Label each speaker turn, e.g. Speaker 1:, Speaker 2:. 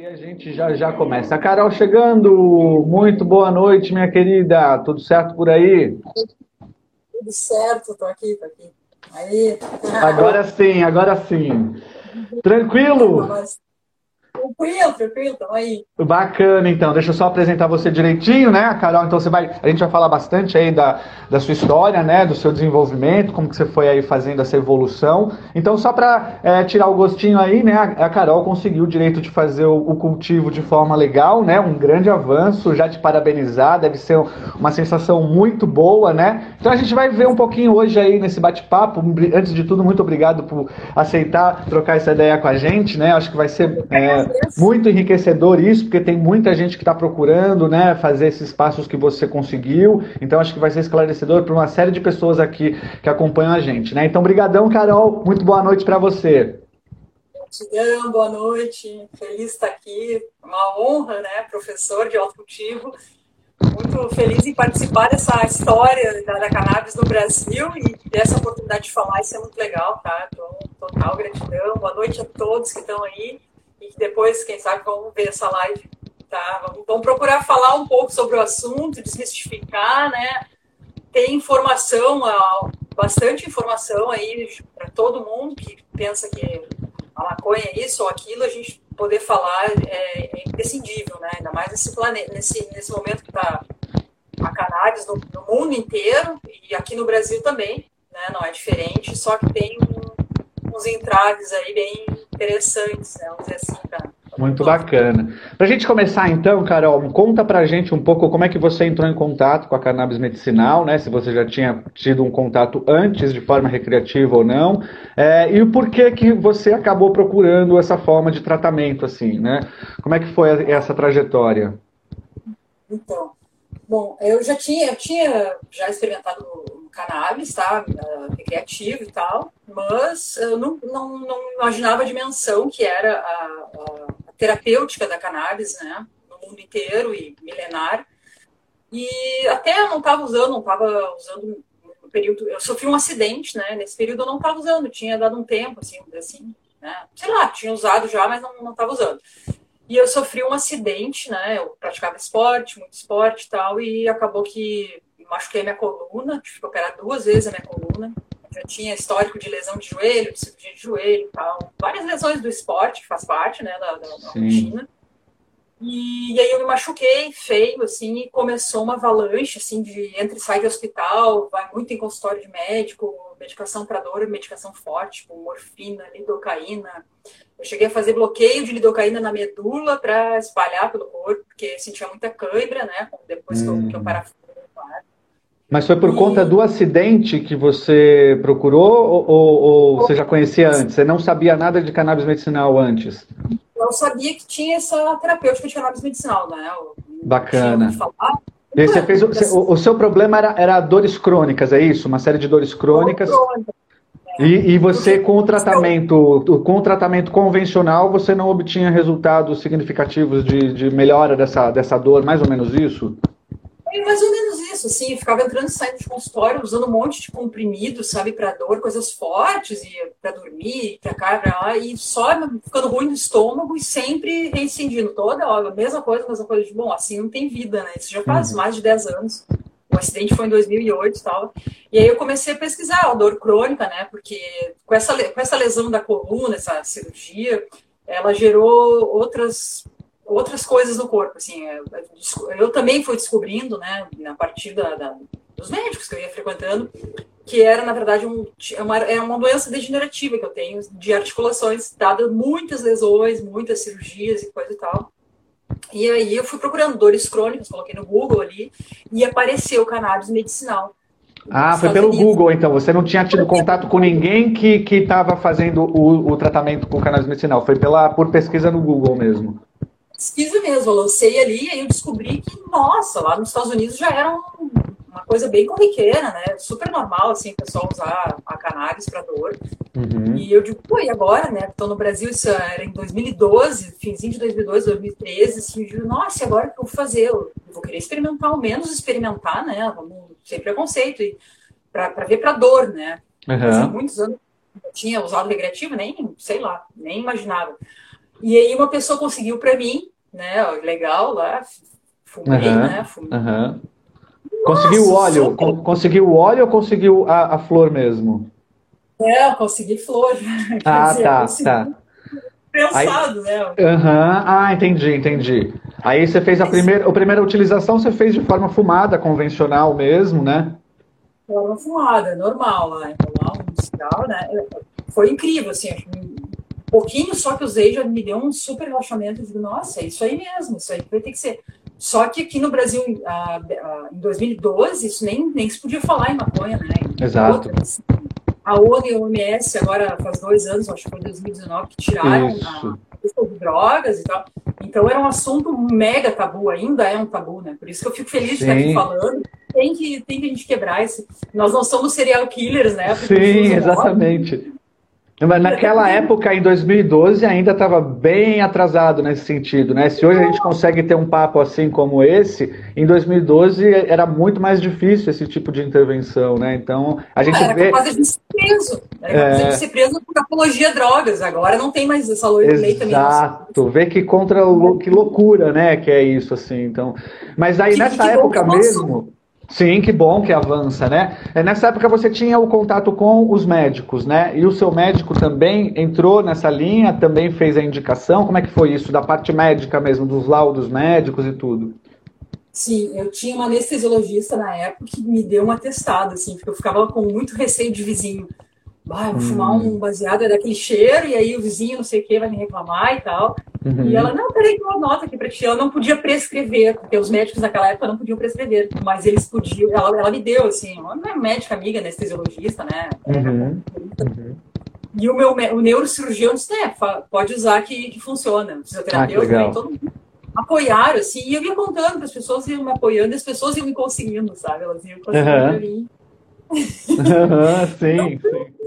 Speaker 1: E a gente já já começa. A Carol chegando. Muito boa noite, minha querida. Tudo certo por aí?
Speaker 2: Tudo certo, tô aqui, tô aqui. Aí.
Speaker 1: Agora sim, agora sim. Tranquilo?
Speaker 2: Tranquilo, tranquilo, aí.
Speaker 1: Bacana, então. Deixa eu só apresentar você direitinho, né, Carol? Então você vai, a gente vai falar bastante aí da, da sua história, né, do seu desenvolvimento, como que você foi aí fazendo essa evolução. Então só para é, tirar o gostinho aí, né, a, a, Carol conseguiu o direito de fazer o, o, cultivo de forma legal, né, um grande avanço. Já te parabenizar, deve ser uma sensação muito boa, né? Então a gente vai ver um pouquinho hoje aí nesse bate-papo. Antes de tudo, muito obrigado por aceitar trocar essa ideia com a gente, né? Acho que vai ser é, muito enriquecedor isso, porque tem muita gente que está procurando né, fazer esses passos que você conseguiu. Então, acho que vai ser esclarecedor para uma série de pessoas aqui que acompanham a gente. Né? Então, brigadão, Carol. Muito boa noite para você.
Speaker 2: Gratidão, boa noite. Feliz de estar aqui. Uma honra, né? Professor de autocultivo. Muito feliz em participar dessa história da, da cannabis no Brasil e dessa oportunidade de falar. Isso é muito legal, tá? Então, total gratidão. Boa noite a todos que estão aí depois, quem sabe, vão ver essa live, tá? Vamos procurar falar um pouco sobre o assunto, desmistificar, né? Tem informação, bastante informação aí para todo mundo que pensa que a maconha é isso ou aquilo, a gente poder falar é, é imprescindível, né? Ainda mais nesse planeta, nesse, nesse momento que está a cannabis no, no, mundo inteiro e aqui no Brasil também, né? Não é diferente, só que tem um, uns entraves aí bem interessantes, né? vamos dizer assim, pra,
Speaker 1: muito bacana. Para a gente começar então, Carol, conta para a gente um pouco como é que você entrou em contato com a cannabis medicinal, né? Se você já tinha tido um contato antes de forma recreativa ou não, é, e o porquê que você acabou procurando essa forma de tratamento, assim, né? Como é que foi essa trajetória?
Speaker 2: Então, bom, eu já tinha, eu tinha já experimentado cannabis, tá? Recreativo e tal, mas eu não, não, não imaginava a dimensão que era a, a, a, terapêutica da cannabis, né? No mundo inteiro e milenar. E até eu não estava usando, não estava usando no período. Eu sofri um acidente, né? Nesse período eu não estava usando, tinha dado um tempo, assim, assim, né? Sei lá, tinha usado já, mas não estava usando. E eu sofri um acidente, né? Eu praticava esporte, muito esporte e tal, e acabou que machuquei minha coluna, tive que operar duas vezes a minha coluna. Já tinha histórico de lesão de joelho, de cirurgia de joelho e tal. Várias lesões do esporte, faz parte né, da, da, da rotina. E, e, aí eu me machuquei feio, assim, e começou uma avalanche, assim, de entra e sai de hospital, vai muito em consultório de médico, medicação para dor, medicação forte, tipo morfina, lidocaína. Eu cheguei a fazer bloqueio de lidocaína na medula para espalhar pelo corpo, porque sentia muita cãibra, né, depois hum. que eu, que eu hum. parafusei
Speaker 1: mas foi por e... conta do acidente que você procurou ou, ou, você já conhecia antes? Você não sabia nada de cannabis medicinal antes?
Speaker 2: Eu sabia que tinha essa terapêutica de cannabis medicinal, né? Eu
Speaker 1: Bacana. E você fez, o, o, seu problema era, era dores crônicas, é isso? Uma série de dores crônicas. É. E, e, você, com o tratamento, com o tratamento convencional, você não obtinha resultados significativos de, de melhora dessa, dessa dor, mais ou menos isso?
Speaker 2: É mais ou menos isso, assim, ficava entrando e saindo de consultório, usando um monte de comprimidos, sabe, para dor, coisas fortes, e para dormir, para cá, pra lá, e só ficando ruim no estômago e sempre reincidindo toda hora, mesma coisa, mesma coisa, de, bom, assim não tem vida, né, isso já faz uhum. mais de 10 anos, o acidente foi em 2008 e tal, e aí eu comecei a pesquisar a dor crônica, né, porque com essa, com essa lesão da coluna, essa cirurgia, ela gerou outras outras coisas no corpo, assim, eu, eu também fui descobrindo, né, a partir da, da, dos médicos que eu ia frequentando, que era, na verdade, um, é uma, é uma doença degenerativa que eu tenho de articulações, dada muitas lesões, muitas cirurgias e coisa e tal. E aí eu fui procurando dores crônicas, coloquei no Google ali, e apareceu cannabis medicinal.
Speaker 1: Ah, foi pelo Unidos. Google, então. Você não tinha tido contato com ninguém que estava fazendo o, o tratamento com cannabis medicinal. Foi pela, por pesquisa no Google mesmo
Speaker 2: pesquisa mesmo, eu lancei ali e aí eu descobri que, nossa, lá nos Estados Unidos já era um, uma coisa bem corriqueira, né? Super normal, assim, o pessoal usar a cannabis para dor. Uhum. E eu digo, pô, e agora, né? Estou no Brasil, isso era em 2012, finzinho de 2012, 2013, assim, eu digo, nossa, e agora o que eu vou fazer? Eu vou querer experimentar, ao menos experimentar, né? Vamos, sem preconceito, e para ver para dor, né? Uhum. muitos anos eu tinha usado recreativo, nem, sei lá, nem imaginava. E aí uma pessoa conseguiu para mim, né? Legal lá, fumei, uhum, né? Fumei.
Speaker 1: Uhum. Conseguiu o óleo? Super. Conseguiu o óleo ou conseguiu a, a flor mesmo?
Speaker 2: É, eu consegui flor.
Speaker 1: Ah, dizer, tá, tá.
Speaker 2: Pensado,
Speaker 1: Aí, né? Uhum. Ah, entendi, entendi. Aí você fez a primeira, a primeira utilização, você fez de forma fumada, convencional mesmo, né?
Speaker 2: Forma fumada, normal lá, lá um industrial, né? Foi incrível, assim, pouquinho só que usei já me deu um super relaxamento. Eu digo, nossa, é isso aí mesmo, isso aí vai ter que ser. Só que aqui no Brasil, em 2012, isso nem, nem se podia falar em maconha, né?
Speaker 1: Exato. Outras,
Speaker 2: a ONU e a OMS, agora faz dois anos, acho que foi 2019, que tiraram Isso. a questão de drogas e tal. Então era um assunto mega tabu, ainda é um tabu, né? Por isso que eu fico feliz de Sim. estar aqui falando. Tem que, tem que a gente quebrar esse. Nós não somos serial killers, né?
Speaker 1: Sim, exatamente. Mas naquela época, em 2012, ainda estava bem atrasado nesse sentido, né? Se hoje a gente consegue ter um papo assim como esse, em 2012 era muito mais difícil esse tipo de intervenção, né? Então, a gente
Speaker 2: era
Speaker 1: vê...
Speaker 2: capaz de ser preso. Era é... capaz de ser preso por apologia a drogas. Agora não tem mais essa lei também.
Speaker 1: Exato. Vê que contra... Que loucura, né? Que é isso, assim. Então... Mas aí, que, nessa que época mesmo... Sim, que bom que avança, né? É, nessa época você tinha o contato com os médicos, né? E o seu médico também entrou nessa linha, também fez a indicação. Como é que foi isso, da parte médica mesmo, dos laudos médicos e tudo?
Speaker 2: Sim, eu tinha uma anestesiologista na época que me deu um atestado, assim, porque eu ficava com muito receio de vizinho. Ah, eu vou hum. fumar um baseado, é daquele cheiro, e aí o vizinho não sei o que vai me reclamar e tal. Uhum. E ela, não, peraí que eu anoto aqui pra ti. Ela não podia prescrever, porque os médicos naquela época não podiam prescrever, mas eles podiam, ela, ela me deu, assim, não é médica amiga, anestesiologista, né?
Speaker 1: Uhum. Uhum.
Speaker 2: E o meu o neurocirurgião disse, é, pode usar que, que funciona. Fisioterapeuta ah, também, todo mundo apoiaram, assim, e eu ia contando para as pessoas, iam me apoiando, e as pessoas iam me conseguindo, sabe? Elas iam conseguindo uhum.
Speaker 1: mim. Uhum, sim, sim.